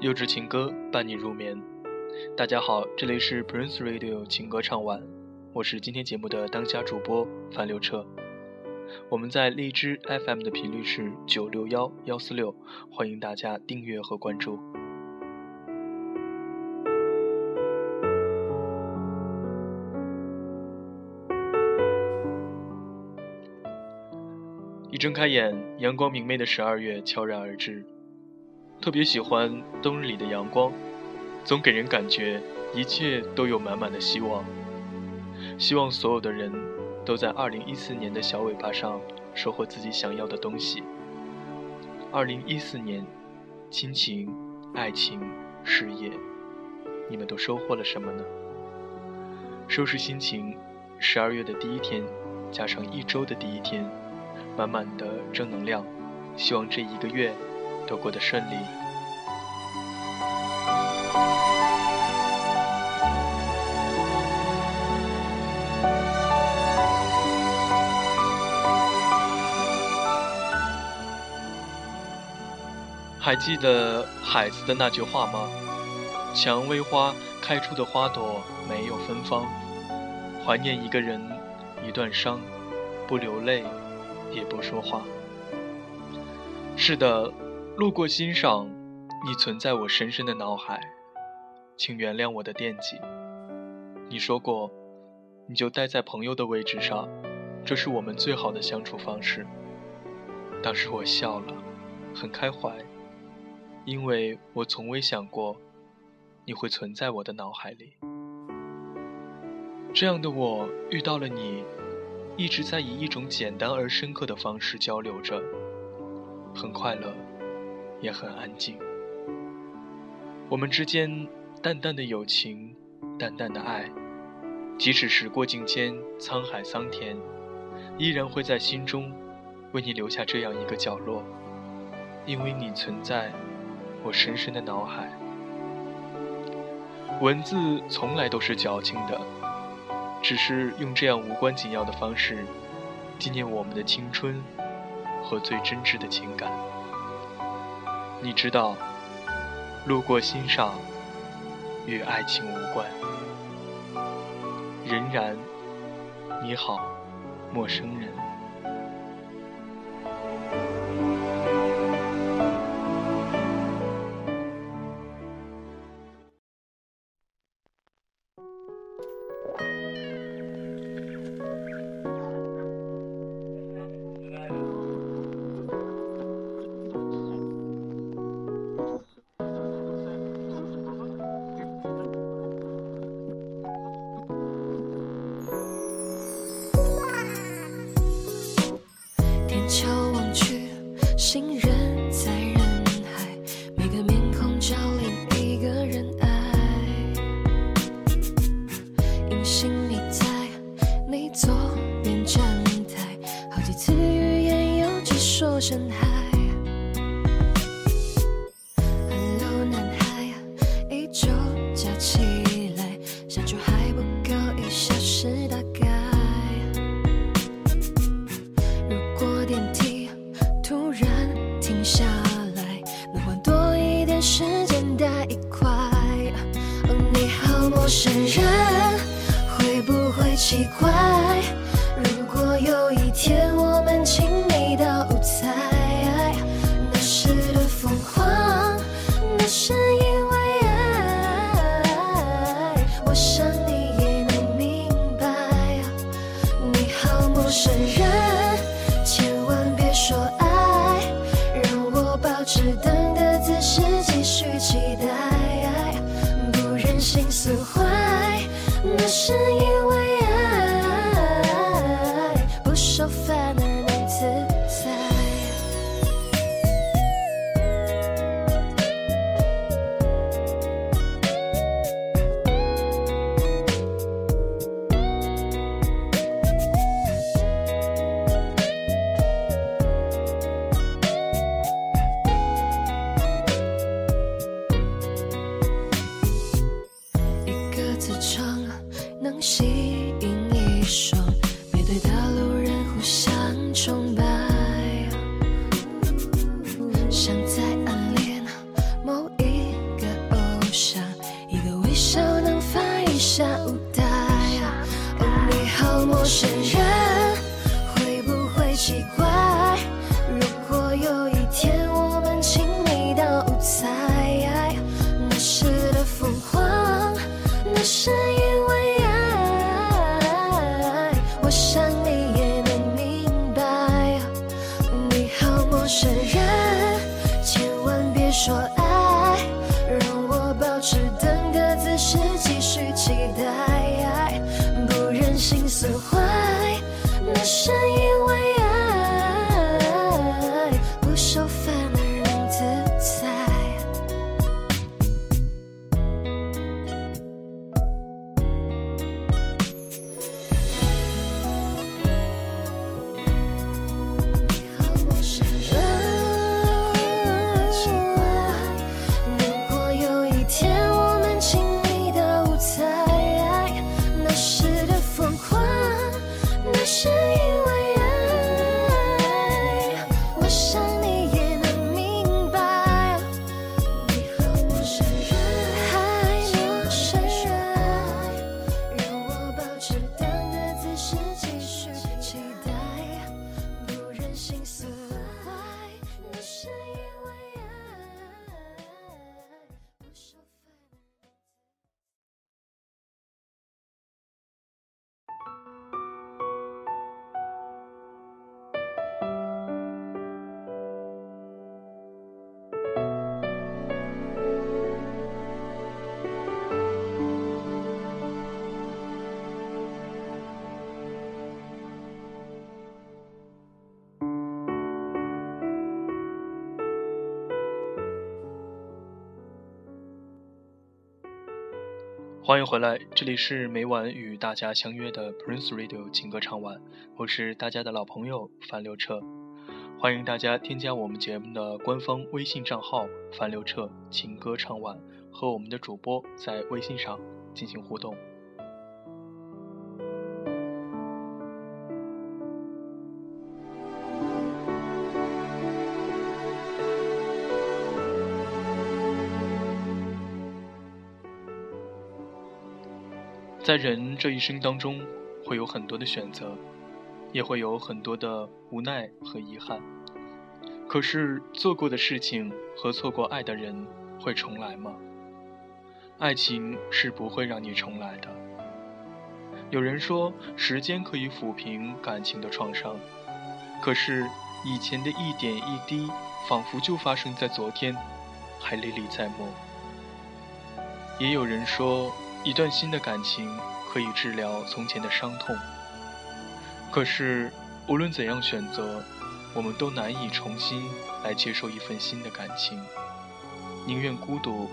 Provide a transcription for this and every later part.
幼稚情歌伴你入眠。大家好，这里是 Prince Radio 情歌唱晚，我是今天节目的当家主播樊刘彻。我们在荔枝 FM 的频率是九六幺幺四六，欢迎大家订阅和关注。一睁开眼，阳光明媚的十二月悄然而至。特别喜欢冬日里的阳光，总给人感觉一切都有满满的希望。希望所有的人都在2014年的小尾巴上收获自己想要的东西。2014年，亲情、爱情、事业，你们都收获了什么呢？收拾心情，十二月的第一天，加上一周的第一天，满满的正能量。希望这一个月。都过得顺利。还记得海子的那句话吗？蔷薇花开出的花朵没有芬芳，怀念一个人，一段伤，不流泪，也不说话。是的。路过欣赏，你存在我深深的脑海，请原谅我的惦记。你说过，你就待在朋友的位置上，这是我们最好的相处方式。当时我笑了，很开怀，因为我从未想过你会存在我的脑海里。这样的我遇到了你，一直在以一种简单而深刻的方式交流着，很快乐。也很安静。我们之间淡淡的友情，淡淡的爱，即使时过境迁，沧海桑田，依然会在心中为你留下这样一个角落，因为你存在我深深的脑海。文字从来都是矫情的，只是用这样无关紧要的方式，纪念我们的青春和最真挚的情感。你知道，路过心上，与爱情无关。仍然，你好，陌生人。一次欲言又止说声嗨。因为爱不守，反而更自在。一个字唱。能吸引一双。欢迎回来，这里是每晚与大家相约的 Prince Radio 情歌唱晚，我是大家的老朋友樊刘彻，欢迎大家添加我们节目的官方微信账号“樊刘彻情歌唱晚”，和我们的主播在微信上进行互动。在人这一生当中，会有很多的选择，也会有很多的无奈和遗憾。可是做过的事情和错过爱的人会重来吗？爱情是不会让你重来的。有人说，时间可以抚平感情的创伤，可是以前的一点一滴，仿佛就发生在昨天，还历历在目。也有人说，一段新的感情可以治疗从前的伤痛。可是，无论怎样选择，我们都难以重新来接受一份新的感情。宁愿孤独，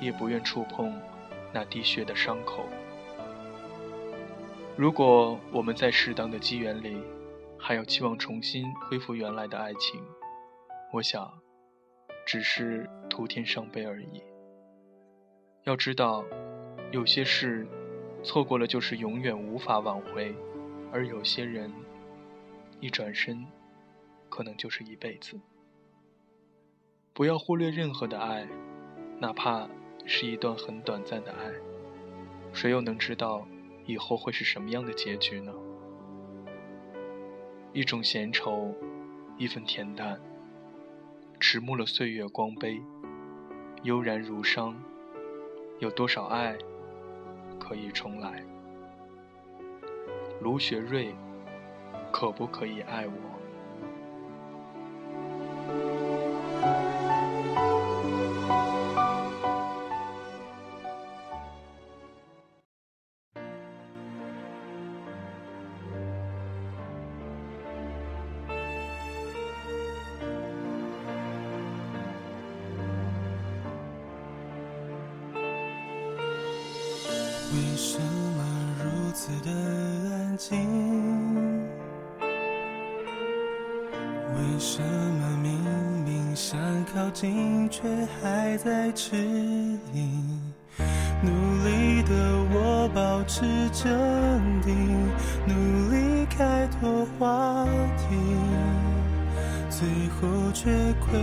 也不愿触碰那滴血的伤口。如果我们在适当的机缘里，还有期望重新恢复原来的爱情，我想，只是徒添伤悲而已。要知道，有些事错过了就是永远无法挽回，而有些人一转身，可能就是一辈子。不要忽略任何的爱，哪怕是一段很短暂的爱，谁又能知道以后会是什么样的结局呢？一种闲愁，一份恬淡，迟暮了岁月光杯，悠然如伤。有多少爱可以重来？卢学瑞，可不可以爱我？为什么如此的安静？为什么明明想靠近，却还在迟疑？努力的我保持镇定，努力开拓话题，最后却溃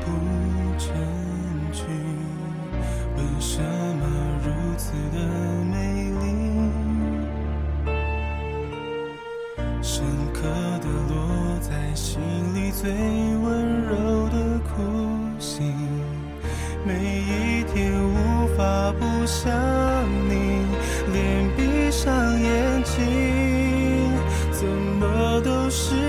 不成军。为什么如此的美丽？深刻的落在心里最温柔的哭心，每一天无法不想你，连闭上眼睛，怎么都是。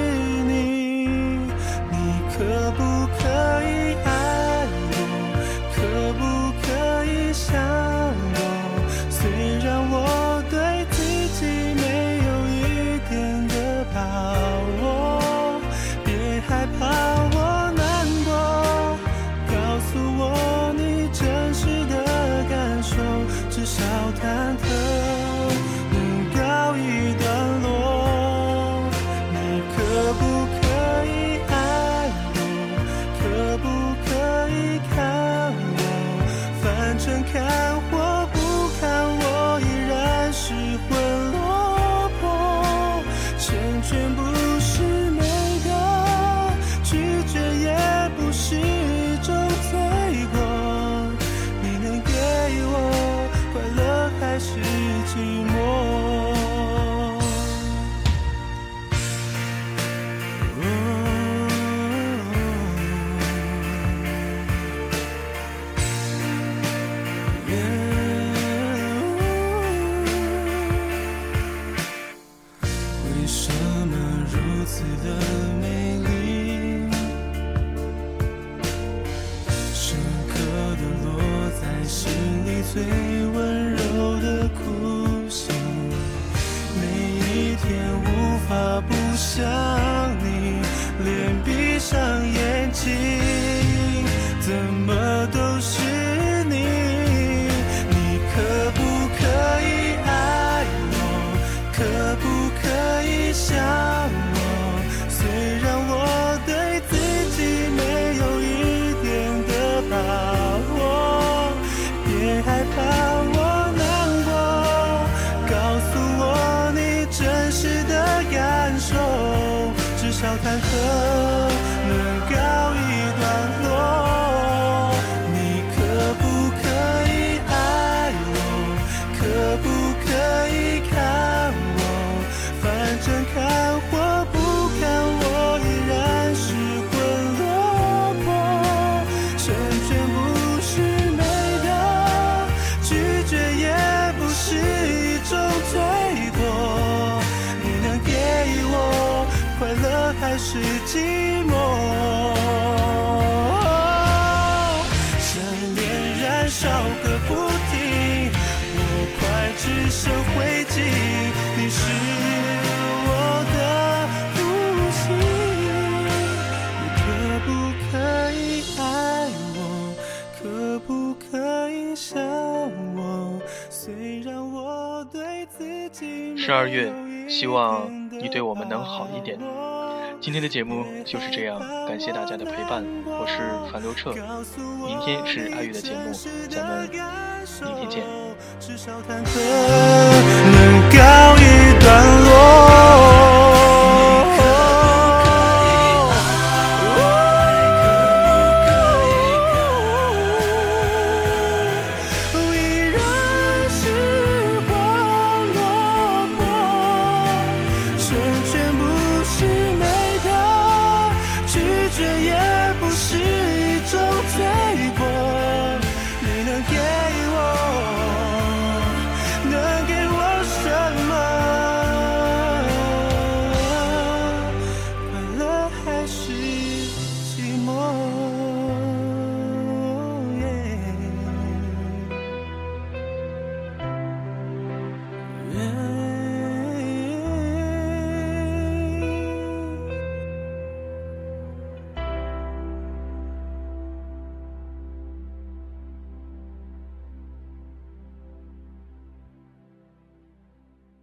不想你，连闭上眼睛，怎么？十二月，希望你对我们能好一点。今天的节目就是这样，感谢大家的陪伴，我是樊刘彻。明天是阿玉的节目，咱们明天见。至少